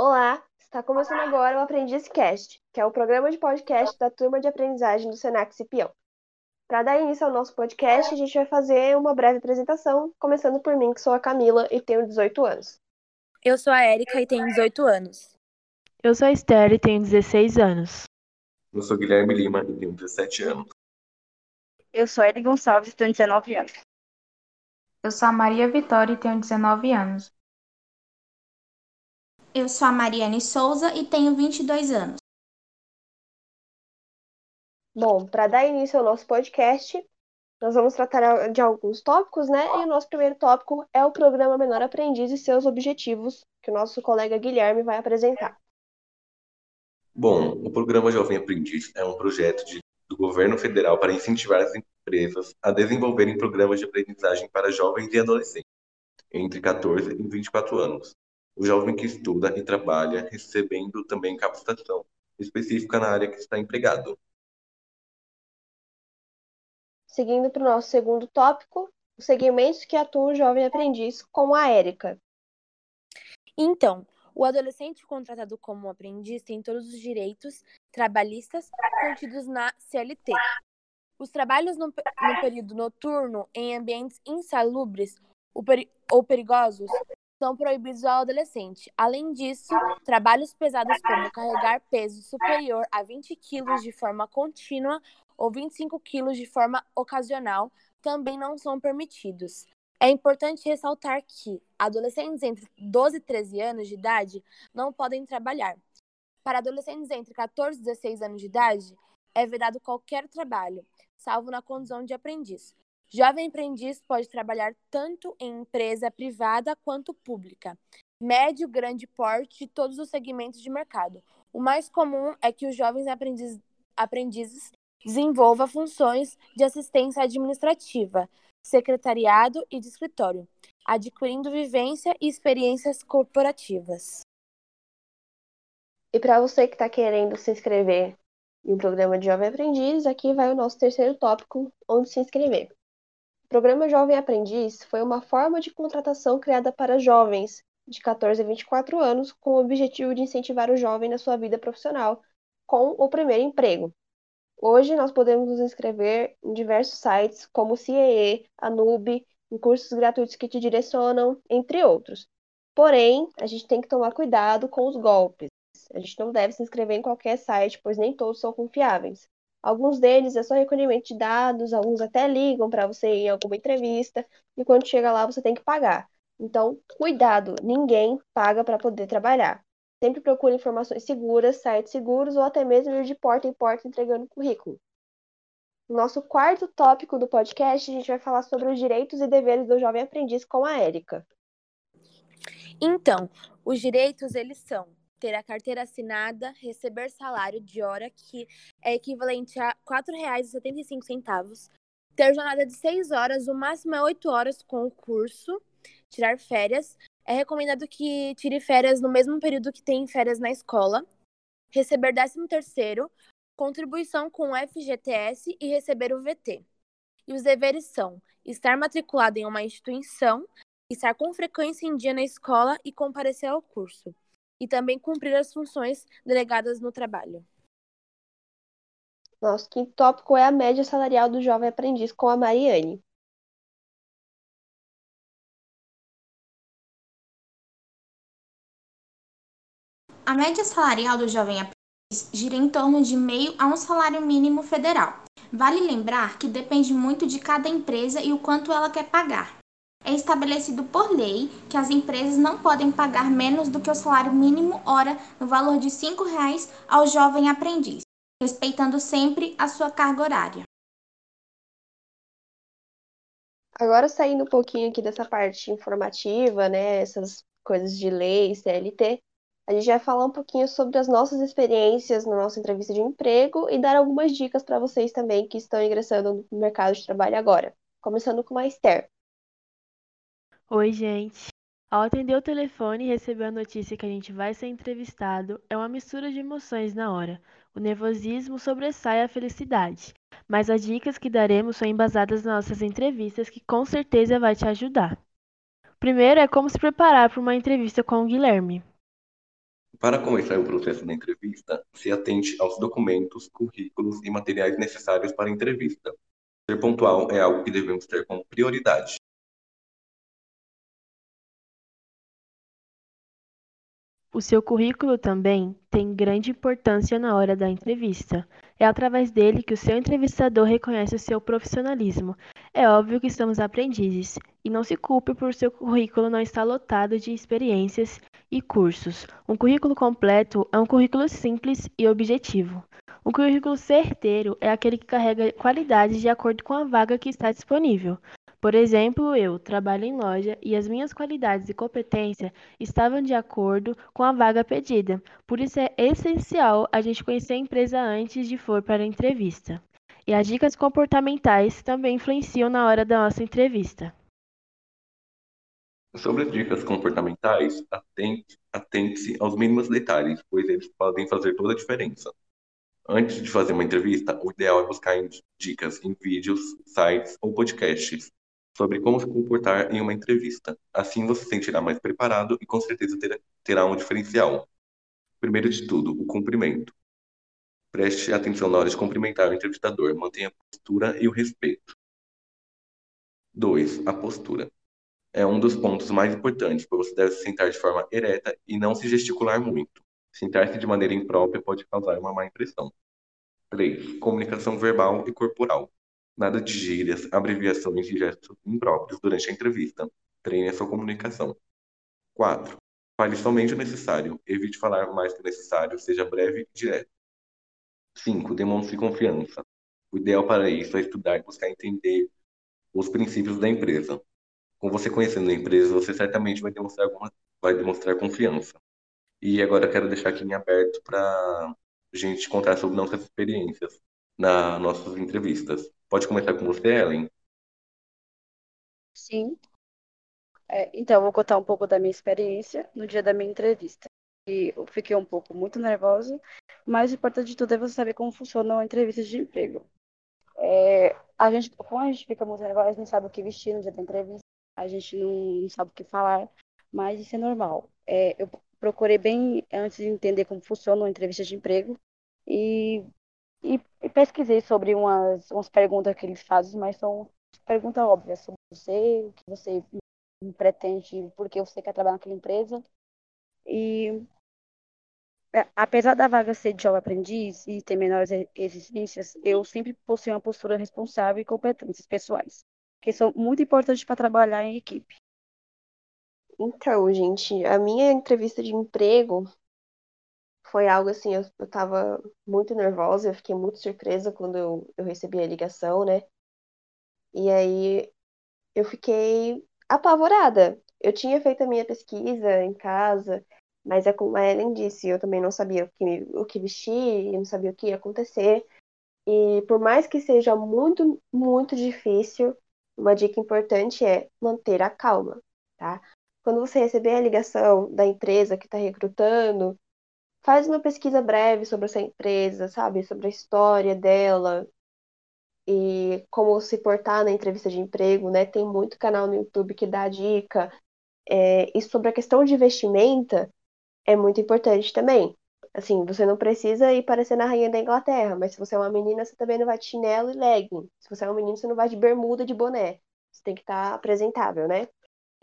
Olá, está começando agora o Aprendiz Cast, que é o programa de podcast da turma de aprendizagem do Senac Cipião. Para dar início ao nosso podcast, a gente vai fazer uma breve apresentação, começando por mim, que sou a Camila e tenho 18 anos. Eu sou a Érica e tenho 18 anos. Eu sou a Esther e tenho 16 anos. Eu sou Guilherme Lima e tenho 17 anos. Eu sou Eri Gonçalves e tenho 19 anos. Eu sou a Maria Vitória e tenho 19 anos. Eu sou a Mariane Souza e tenho 22 anos. Bom, para dar início ao nosso podcast, nós vamos tratar de alguns tópicos, né? E o nosso primeiro tópico é o programa Menor Aprendiz e seus objetivos, que o nosso colega Guilherme vai apresentar. Bom, o programa Jovem Aprendiz é um projeto de, do governo federal para incentivar as empresas a desenvolverem programas de aprendizagem para jovens e adolescentes entre 14 e 24 anos. O jovem que estuda e trabalha recebendo também capacitação específica na área que está empregado. Seguindo para o nosso segundo tópico, os segmentos que atuam o jovem aprendiz, com a Érica. Então, o adolescente contratado como aprendiz tem todos os direitos trabalhistas contidos na CLT. Os trabalhos no, no período noturno em ambientes insalubres ou perigosos são proibidos ao adolescente. Além disso, trabalhos pesados como carregar peso superior a 20 quilos de forma contínua ou 25 quilos de forma ocasional também não são permitidos. É importante ressaltar que adolescentes entre 12 e 13 anos de idade não podem trabalhar. Para adolescentes entre 14 e 16 anos de idade, é vedado qualquer trabalho, salvo na condição de aprendiz. Jovem aprendiz pode trabalhar tanto em empresa privada quanto pública, médio, grande porte de todos os segmentos de mercado. O mais comum é que os jovens aprendiz, aprendizes desenvolvam funções de assistência administrativa, secretariado e de escritório, adquirindo vivência e experiências corporativas. E para você que está querendo se inscrever em um programa de Jovem Aprendiz, aqui vai o nosso terceiro tópico, onde se inscrever. Programa Jovem Aprendiz foi uma forma de contratação criada para jovens de 14 a 24 anos, com o objetivo de incentivar o jovem na sua vida profissional com o primeiro emprego, Hoje nós podemos nos inscrever em diversos sites como o CIEE, a NUB, em cursos gratuitos que te direcionam, entre outros. Porém, a gente tem que tomar cuidado com os golpes. A gente não deve se inscrever em qualquer site, pois nem todos são confiáveis. Alguns deles é só recolhimento de dados, alguns até ligam para você em alguma entrevista, e quando chega lá você tem que pagar. Então, cuidado, ninguém paga para poder trabalhar. Sempre procure informações seguras, sites seguros ou até mesmo ir de porta em porta entregando currículo. No nosso quarto tópico do podcast, a gente vai falar sobre os direitos e deveres do jovem aprendiz com a Érica. Então, os direitos eles são ter a carteira assinada, receber salário de hora, que é equivalente a R$ 4,75, ter jornada de 6 horas, o máximo é 8 horas com o curso, tirar férias, é recomendado que tire férias no mesmo período que tem férias na escola, receber 13º, contribuição com o FGTS e receber o VT. E os deveres são estar matriculado em uma instituição, estar com frequência em dia na escola e comparecer ao curso, e também cumprir as funções delegadas no trabalho. Nosso quinto tópico é a média salarial do jovem aprendiz com a Mariane. A média salarial do jovem aprendiz gira em torno de meio a um salário mínimo federal. Vale lembrar que depende muito de cada empresa e o quanto ela quer pagar. É estabelecido por lei que as empresas não podem pagar menos do que o salário mínimo hora no valor de R$ 5,00 ao jovem aprendiz, respeitando sempre a sua carga horária. Agora saindo um pouquinho aqui dessa parte informativa, né, essas coisas de lei, CLT, a gente vai falar um pouquinho sobre as nossas experiências na nossa entrevista de emprego e dar algumas dicas para vocês também que estão ingressando no mercado de trabalho agora. Começando com a Esther. Oi, gente. Ao atender o telefone e receber a notícia que a gente vai ser entrevistado, é uma mistura de emoções na hora. O nervosismo sobressai a felicidade. Mas as dicas que daremos são embasadas nas nossas entrevistas, que com certeza vai te ajudar. Primeiro é como se preparar para uma entrevista com o Guilherme. Para começar o processo da entrevista, se atente aos documentos, currículos e materiais necessários para a entrevista. Ser pontual é algo que devemos ter como prioridade. O seu currículo também tem grande importância na hora da entrevista. É através dele que o seu entrevistador reconhece o seu profissionalismo. É óbvio que estamos aprendizes, e não se culpe por seu currículo não estar lotado de experiências e cursos. Um currículo completo é um currículo simples e objetivo. Um currículo certeiro é aquele que carrega qualidades de acordo com a vaga que está disponível. Por exemplo, eu trabalho em loja e as minhas qualidades e competência estavam de acordo com a vaga pedida. Por isso é essencial a gente conhecer a empresa antes de for para a entrevista. E as dicas comportamentais também influenciam na hora da nossa entrevista. Sobre as dicas comportamentais, atente-se aos mínimos detalhes, pois eles podem fazer toda a diferença. Antes de fazer uma entrevista, o ideal é buscar dicas em vídeos, sites ou podcasts sobre como se comportar em uma entrevista. Assim você se sentirá mais preparado e com certeza terá, um diferencial. Primeiro de tudo, o cumprimento. Preste atenção na hora de cumprimentar o entrevistador, mantenha a postura e o respeito. 2. A postura. É um dos pontos mais importantes, pois você deve se sentar de forma ereta e não se gesticular muito. Sentar-se de maneira imprópria pode causar uma má impressão. 3. Comunicação verbal e corporal. Nada de gírias, abreviações e gestos impróprios durante a entrevista. Treine a sua comunicação. 4. Fale somente o necessário. Evite falar mais que necessário. Seja breve e direto. 5. Demonstre confiança. O ideal para isso é estudar e buscar entender os princípios da empresa. Com você conhecendo a empresa, você certamente vai demonstrar, alguma, vai demonstrar confiança. E agora quero deixar aqui em aberto para gente contar sobre nossas experiências nas nossas entrevistas. Pode começar com você, Ellen? Sim. É, então, vou contar um pouco da minha experiência no dia da minha entrevista. E eu fiquei um pouco muito nervosa, mas o importante de tudo é você saber como funciona uma entrevista de emprego. É, a gente, quando a gente fica muito nervosa, a gente não sabe o que vestir no dia da entrevista, a gente não, não sabe o que falar, mas isso é normal. É, eu procurei bem antes de entender como funciona uma entrevista de emprego e e, e pesquisei sobre umas, umas perguntas que eles fazem, mas são perguntas óbvias sobre você, o que você pretende, porque você quer trabalhar naquela empresa. E é, apesar da vaga ser de jovem aprendiz e ter menores exigências, eu sempre possuo uma postura responsável e competências pessoais, que são muito importantes para trabalhar em equipe. Então, gente, a minha entrevista de emprego foi algo assim, eu, eu tava muito nervosa, eu fiquei muito surpresa quando eu, eu recebi a ligação, né? E aí eu fiquei apavorada. Eu tinha feito a minha pesquisa em casa, mas é como a Ellen disse, eu também não sabia o que, o que vestir, não sabia o que ia acontecer. E por mais que seja muito, muito difícil, uma dica importante é manter a calma, tá? Quando você receber a ligação da empresa que está recrutando, faz uma pesquisa breve sobre essa empresa, sabe? Sobre a história dela e como se portar na entrevista de emprego, né? Tem muito canal no YouTube que dá dica. É, e sobre a questão de vestimenta, é muito importante também. Assim, você não precisa ir parecendo a rainha da Inglaterra, mas se você é uma menina, você também não vai de chinelo e legging. Se você é um menino, você não vai de bermuda de boné. Você tem que estar apresentável, né?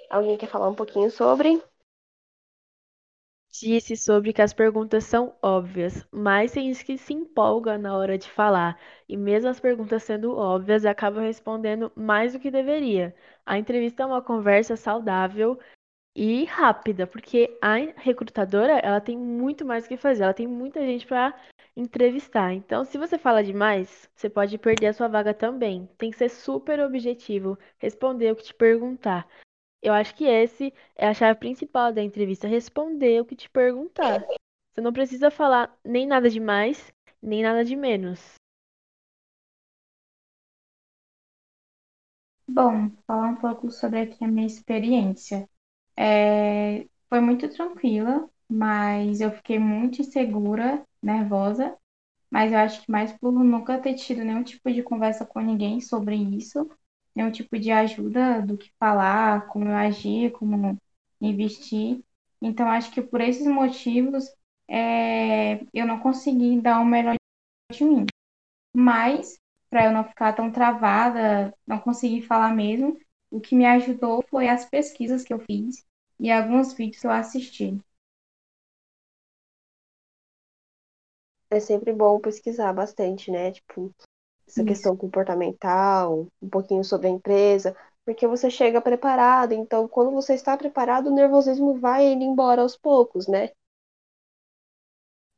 Alguém quer falar um pouquinho sobre? Disse sobre que as perguntas são óbvias, mas tem gente que se empolga na hora de falar, e mesmo as perguntas sendo óbvias, acaba respondendo mais do que deveria. A entrevista é uma conversa saudável e rápida, porque a recrutadora, ela tem muito mais o que fazer, ela tem muita gente para entrevistar. Então, se você fala demais, você pode perder a sua vaga também. Tem que ser super objetivo, responder o que te perguntar. Eu acho que esse é a chave principal da entrevista, responder o que te perguntar. Você não precisa falar nem nada de mais, nem nada de menos. Bom, falar um pouco sobre aqui a minha experiência. É, foi muito tranquila, mas eu fiquei muito insegura, nervosa. Mas eu acho que mais por nunca ter tido nenhum tipo de conversa com ninguém sobre isso nenhum tipo de ajuda do que falar, como eu agir, como investir. Então, acho que por esses motivos, é, eu não consegui dar o melhor de mim. Mas, para eu não ficar tão travada, não conseguir falar mesmo, o que me ajudou foi as pesquisas que eu fiz e alguns vídeos que eu assisti. É sempre bom pesquisar bastante, né? Tipo, essa Isso. questão comportamental, um pouquinho sobre a empresa, porque você chega preparado, então quando você está preparado, o nervosismo vai indo embora aos poucos, né?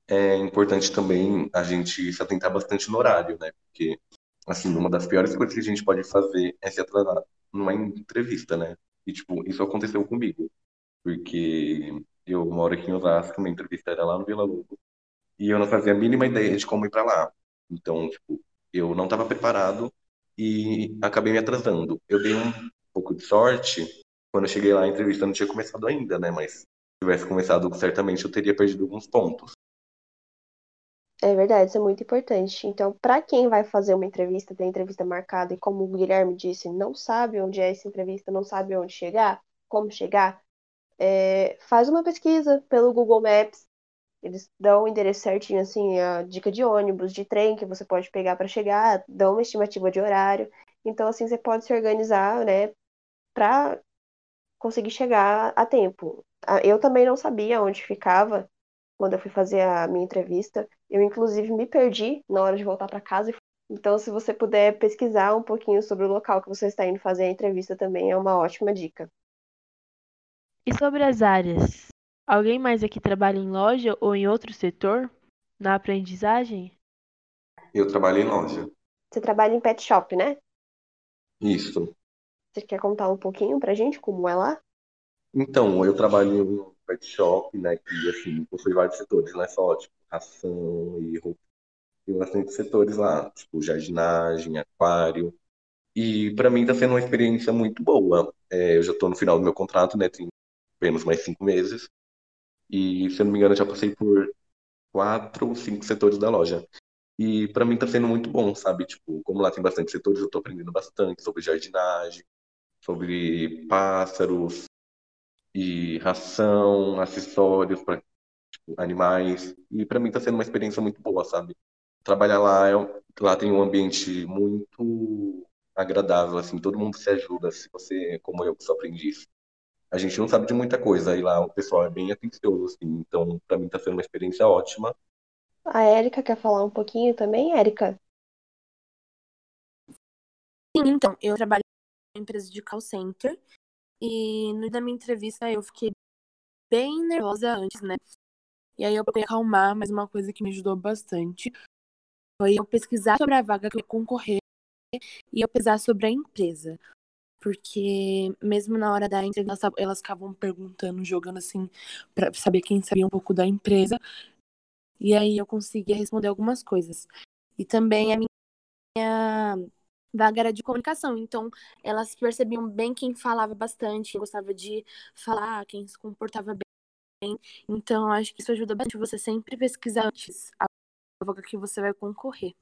É importante também a gente se atentar bastante no horário, né? Porque, assim, uma das piores coisas que a gente pode fazer é se atrasar numa entrevista, né? E, tipo, isso aconteceu comigo. Porque eu moro aqui em Osasco, minha entrevista era lá no Vila Lobos, e eu não fazia a mínima ideia de como ir pra lá. Então, tipo, eu não estava preparado e acabei me atrasando. Eu dei um pouco de sorte. Quando eu cheguei lá, a entrevista não tinha começado ainda, né? Mas se tivesse começado, certamente eu teria perdido alguns pontos. É verdade, isso é muito importante. Então, para quem vai fazer uma entrevista, tem entrevista marcada, e como o Guilherme disse, não sabe onde é essa entrevista, não sabe onde chegar, como chegar, é, faz uma pesquisa pelo Google Maps. Eles dão o endereço certinho, assim, a dica de ônibus, de trem que você pode pegar para chegar, dão uma estimativa de horário. Então, assim, você pode se organizar, né, para conseguir chegar a tempo. Ah, Eu também não sabia onde ficava quando eu fui fazer a minha entrevista. Eu, inclusive, me perdi na hora de voltar para casa. Então, se você puder pesquisar um pouquinho sobre o local que você está indo fazer a entrevista também, é uma ótima dica. E sobre as áreas? Alguém mais aqui trabalha em loja ou em outro setor? Na aprendizagem? Eu trabalhei em loja. Você trabalha em pet shop, né? Isso. Você quer contar um pouquinho pra gente como é lá? Então, eu trabalho em pet shop, né? Que, assim, possui vários setores, não é só, tipo, ração e roupa. Tem bastante setores lá, tipo, jardinagem, aquário. E para mim tá sendo uma experiência muito boa. É, eu já tô no final do meu contrato, né? Tem apenas mais cinco meses. E, se eu não me engano, eu já passei por quatro ou cinco setores da loja. E para mim tá sendo muito bom, sabe? Tipo, como lá tem bastante setores, eu tô aprendendo bastante sobre jardinagem, sobre pássaros e ração, acessórios para animais. E para mim tá sendo uma experiência muito boa, sabe? Trabalhar lá, é, um- lá tem um ambiente muito agradável, assim, todo mundo se ajuda, se você, como eu, que sou aprendiz. A gente não sabe de muita coisa, e lá o pessoal é bem atencioso, assim, então para mim tá sendo uma experiência ótima. A Érica quer falar um pouquinho também, Érica? Sim, então, eu trabalho em uma empresa de call center e no dia da minha entrevista eu fiquei bem nervosa antes, né? E aí eu procurei acalmar, mas uma coisa que me ajudou bastante foi eu pesquisar sobre a vaga que eu ia concorrer e eu pesquisar sobre a empresa. Porque mesmo na hora da entrevista, elas- ficavam perguntando, jogando assim, pra saber quem sabia um pouco da empresa. E aí eu conseguia responder algumas coisas. E também a minha vaga era de comunicação, então elas percebiam bem quem falava bastante, quem gostava de falar, quem se comportava bem. Então acho que isso ajuda bastante você sempre pesquisar antes a vaga que você vai concorrer.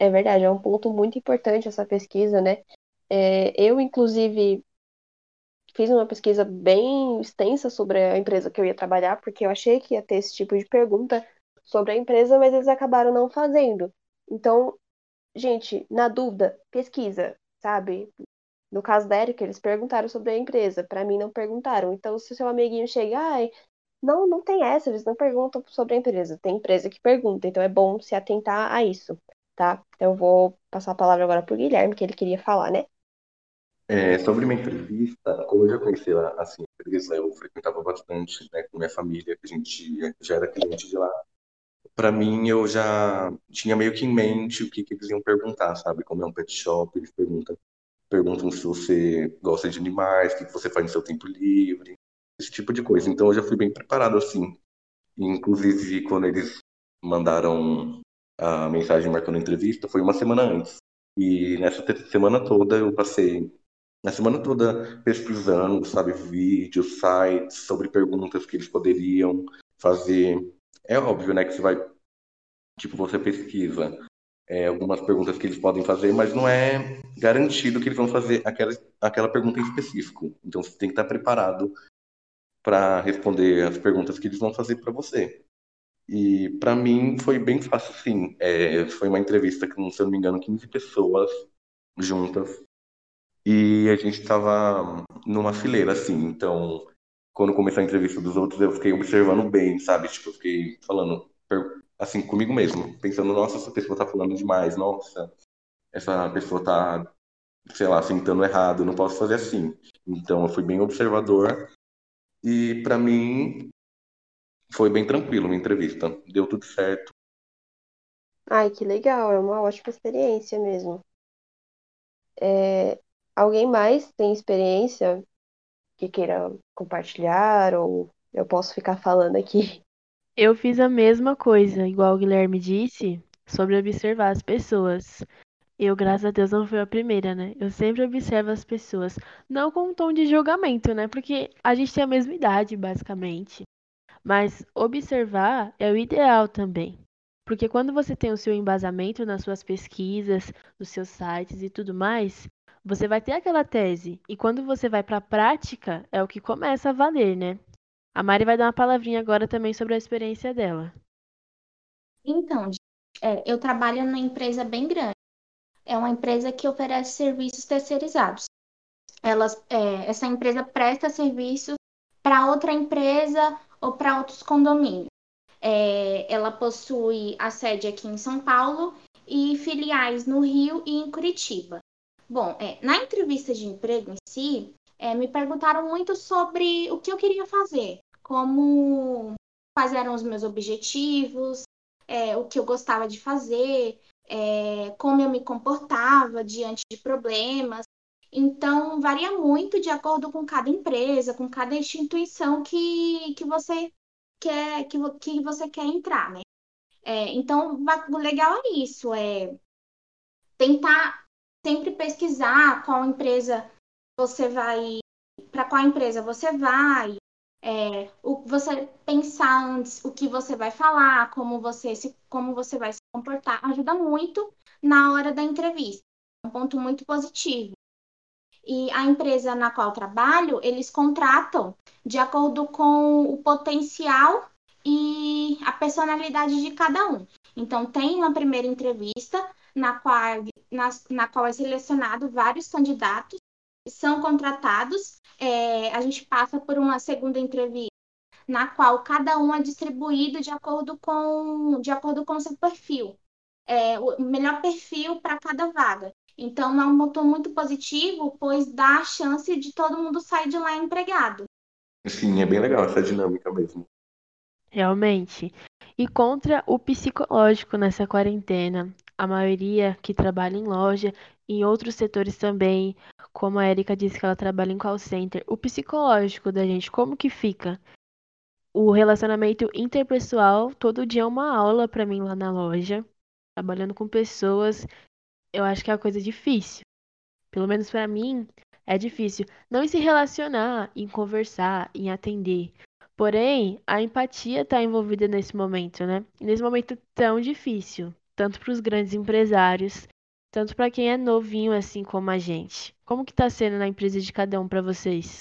É verdade, é um ponto muito importante essa pesquisa, né? É, eu, inclusive, fiz uma pesquisa bem extensa sobre a empresa que eu ia trabalhar, porque eu achei que ia ter esse tipo de pergunta sobre a empresa, mas eles acabaram não fazendo. Então, gente, na dúvida, pesquisa, sabe? No caso da Erika, eles perguntaram sobre a empresa, para mim não perguntaram. Então, se o seu amiguinho chega, ai, não, não tem essa, eles não perguntam sobre a empresa. Tem empresa que pergunta, então é bom se atentar a isso, tá? Então, eu vou passar a palavra agora pro Guilherme, que ele queria falar, né? É, sobre minha entrevista, como eu já conhecia assim, a empresa, eu frequentava bastante, né, com minha família, que a gente já era cliente de lá. Para mim, eu já tinha meio que em mente o que, que eles iam perguntar, sabe? Como é um pet shop, eles perguntam, perguntam se você gosta de animais, o que você faz no seu tempo livre, esse tipo de coisa. Então, eu já fui bem preparado assim. Inclusive, quando eles mandaram a mensagem marcando a entrevista, foi uma semana antes. E nessa semana toda eu passei na semana toda pesquisando, sabe, vídeos, sites sobre perguntas que eles poderiam fazer. É óbvio, né, que você vai, tipo, você pesquisa é, algumas perguntas que eles podem fazer, mas não é garantido que eles vão fazer aquela, aquela pergunta em específico. Então você tem que estar preparado para responder as perguntas que eles vão fazer para você. E para mim foi bem fácil, sim. É, foi uma entrevista com, se eu não me engano, 15 pessoas juntas. E a gente estava numa fileira, assim. Então, quando começou a entrevista dos outros, eu fiquei observando bem, sabe? Tipo, eu fiquei falando, assim, comigo mesmo. Pensando, nossa, essa pessoa tá falando demais. Nossa, essa pessoa tá, sei lá, sentando errado. Não posso fazer assim. Então, eu fui bem observador. E para mim, foi bem tranquilo uma entrevista. Deu tudo certo. Ai, que legal, é uma ótima experiência mesmo. É, alguém mais tem experiência que queira compartilhar ou eu posso ficar falando aqui? Eu fiz a mesma coisa, igual o Guilherme disse, sobre observar as pessoas. Eu, graças a Deus, não fui a primeira, né? Eu sempre observo as pessoas, não com um tom de julgamento, né? Porque a gente tem a mesma idade, basicamente. Mas observar é o ideal também. Porque quando você tem o seu embasamento nas suas pesquisas, nos seus sites e tudo mais, você vai ter aquela tese. E quando você vai para a prática, é o que começa a valer, né? A Mari vai dar uma palavrinha agora também sobre a experiência dela. Então, é, eu trabalho numa empresa bem grande. É uma empresa que oferece serviços terceirizados. Elas, é, essa empresa presta serviços para outra empresa ou para outros condomínios. É, ela possui a sede aqui em São Paulo e filiais no Rio e em Curitiba. Bom, é, na entrevista de emprego em si, é, me perguntaram muito sobre o que eu queria fazer, como quais eram os meus objetivos, é, o que eu gostava de fazer, é, como eu me comportava diante de problemas. Então, varia muito de acordo com cada empresa, com cada instituição que, que você quer que, que você quer entrar, né? É, então, o legal é isso, é tentar sempre pesquisar qual empresa você vai, para qual empresa você vai, é, o, você pensar antes o que você vai falar, como você se, como você vai se comportar, ajuda muito na hora da entrevista. É um ponto muito positivo. E a empresa na qual trabalho, eles contratam de acordo com o potencial e a personalidade de cada um. Então, tem uma primeira entrevista na qual, na, na qual é selecionado vários candidatos, são contratados. É, a gente passa por uma segunda entrevista na qual cada um é distribuído de acordo com de acordo com o seu perfil. É, o melhor perfil para cada vaga. Então, é um motor muito positivo, pois dá a chance de todo mundo sair de lá empregado. Sim, é bem legal essa dinâmica mesmo. Realmente. E contra o psicológico nessa quarentena. A maioria que trabalha em loja, em outros setores também, como a Erika disse que ela trabalha em call center, o psicológico da gente, como que fica? O relacionamento interpessoal, todo dia é uma aula para mim lá na loja, trabalhando com pessoas, eu acho que é uma coisa difícil. Pelo menos para mim, é difícil. Não em se relacionar, em conversar, em atender. Porém, a empatia está envolvida nesse momento, né? nesse momento tão difícil, tanto para os grandes empresários, tanto para quem é novinho assim como a gente. Como que está sendo na empresa de cada um para vocês?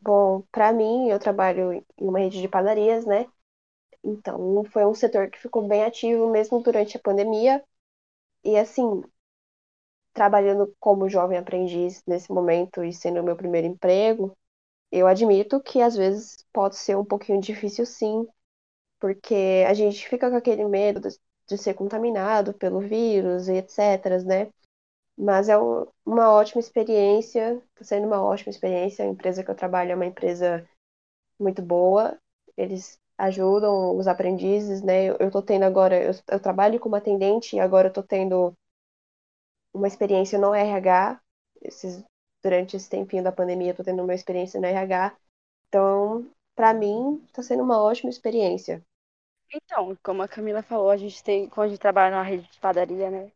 Bom, para mim, eu trabalho em uma rede de padarias, né? Então, foi um setor que ficou bem ativo mesmo durante a pandemia. E assim, trabalhando como jovem aprendiz nesse momento e sendo o meu primeiro emprego, eu admito que às vezes pode ser um pouquinho difícil sim, porque a gente fica com aquele medo de, ser contaminado pelo vírus e etc, né? Mas é um, uma ótima experiência, está sendo uma ótima experiência. A empresa que eu trabalho é uma empresa muito boa. Eles ajudam os aprendizes, né? Eu, estou tendo agora, eu, eu, trabalho como atendente e agora eu estou tendo uma experiência no RH. Esses, durante esse tempinho da pandemia, eu tô tendo uma experiência no RH. Então, para mim, está sendo uma ótima experiência. Então, como a Camila falou, a gente tem, quando a gente trabalha na rede de padaria, né?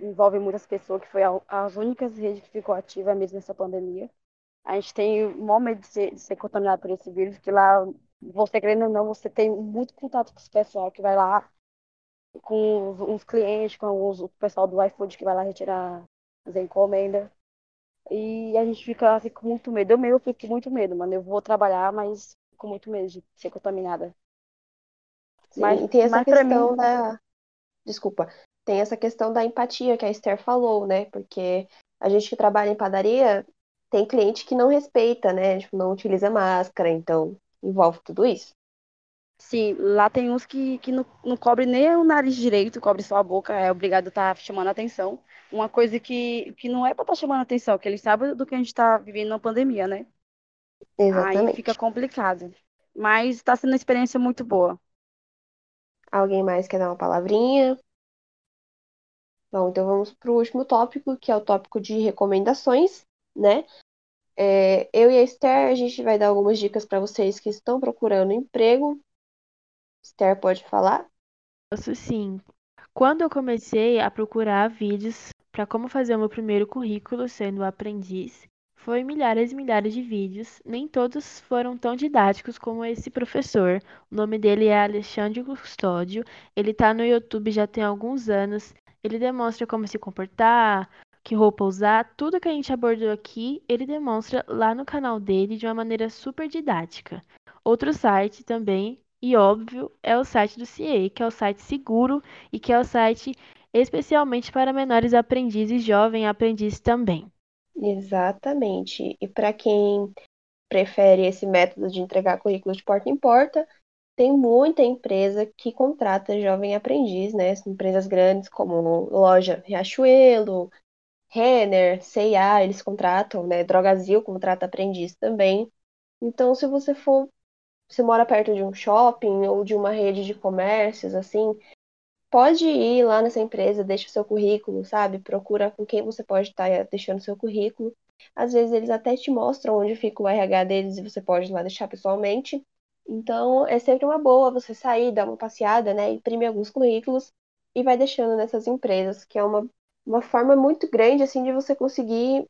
Envolve muitas pessoas, que foi a, as únicas redes que ficou ativa mesmo nessa pandemia. A gente tem um momento de ser, de ser contaminado por esse vírus, que lá, você querendo ou não, você tem muito contato com esse pessoal que vai lá, com os, os clientes, com os, o pessoal do iFood que vai lá retirar as encomendas. E a gente fica, fica com muito medo. Eu mesmo fico com muito medo, mano. Eu vou trabalhar, mas com muito medo de ser contaminada. Mas- e tem essa questão mim- da. Desculpa. Tem essa questão da empatia que a Esther falou, né? Porque a gente que trabalha em padaria tem cliente que não respeita, né? Tipo, não utiliza máscara, então envolve tudo isso. Sim, lá tem uns que, que não, não cobre nem o nariz direito, cobre só a boca, é obrigado a estar chamando a atenção. Uma coisa que, que não é para estar chamando a atenção, que eles sabem do que a gente está vivendo na pandemia, né? Aí Exatamente. fica complicado. Mas está sendo uma experiência muito boa. Alguém mais quer dar uma palavrinha? Bom, então vamos para o último tópico, que é o tópico de recomendações, né? É, eu e a Esther, a gente vai dar algumas dicas para vocês que estão procurando emprego. Esther, pode falar? Posso sim. Quando eu comecei a procurar vídeos para como fazer o meu primeiro currículo sendo aprendiz, foi milhares e milhares de vídeos. Nem todos foram tão didáticos como esse professor. O nome dele é Alexandre Custódio. Ele está no YouTube já tem alguns anos. Ele demonstra como se comportar, que roupa usar, tudo que a gente abordou aqui, ele demonstra lá no canal dele de uma maneira super didática. Outro site também, e óbvio, é o site do CIE, que é o site seguro e que é o site especialmente para menores aprendizes, jovem aprendiz também. Exatamente. E para quem prefere esse método de entregar currículo de porta em porta, tem muita empresa que contrata jovem aprendiz, né? Empresas grandes como loja Riachuelo, Renner, C&A, eles contratam, né? Drogazil contrata aprendiz também. Então, se você for, você mora perto de um shopping ou de uma rede de comércios, assim, pode ir lá nessa empresa, deixa o seu currículo, sabe? Procura com quem você pode estar deixando seu currículo. Às vezes eles até te mostram onde fica o RH deles e você pode ir lá deixar pessoalmente. Então, é sempre uma boa você sair, dar uma passeada, né? Imprimir alguns currículos e vai deixando nessas empresas, que é uma, uma forma muito grande, assim, de você conseguir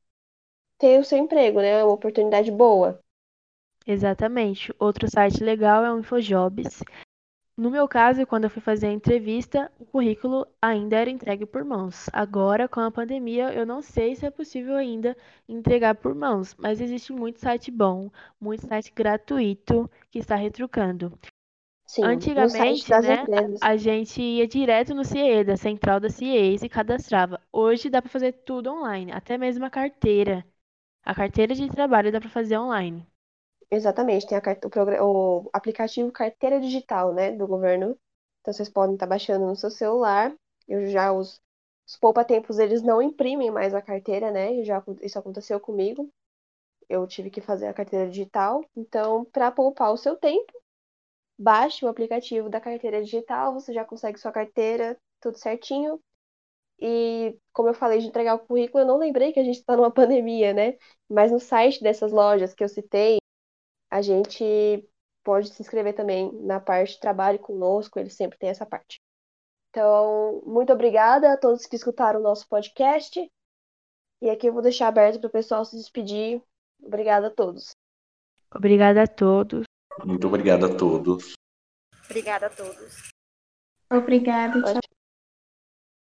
ter o seu emprego, né? Uma oportunidade boa. Exatamente. Outro site legal é o InfoJobs. No meu caso, quando eu fui fazer a entrevista, o currículo ainda era entregue por mãos. Agora, com a pandemia, eu não sei se é possível ainda entregar por mãos, mas existe muito site bom, muito site gratuito que está retrucando. Sim, Antigamente, né, empresas. a gente ia direto no CIE, da central da CIEs e cadastrava. Hoje dá para fazer tudo online, até mesmo a carteira. A carteira de trabalho dá para fazer online. Exatamente, tem a o, o aplicativo Carteira Digital, né, do governo. Então vocês podem estar baixando no seu celular. Eu já os, os poupa-tempos eles não imprimem mais a carteira, né? Já isso aconteceu comigo. Eu tive que fazer a carteira digital. Então, para poupar o seu tempo, baixe o aplicativo da carteira digital, você já consegue sua carteira, tudo certinho. E como eu falei de entregar o currículo, eu não lembrei que a gente está numa pandemia, né? Mas no site dessas lojas que eu citei, a gente pode se inscrever também na parte de trabalho conosco, eles sempre têm essa parte. Então, muito obrigada a todos que escutaram o nosso podcast. E aqui eu vou deixar aberto para o pessoal se despedir. Obrigada a todos. Obrigada a todos. Muito obrigado a todos. Obrigada a todos. Obrigada, tchau.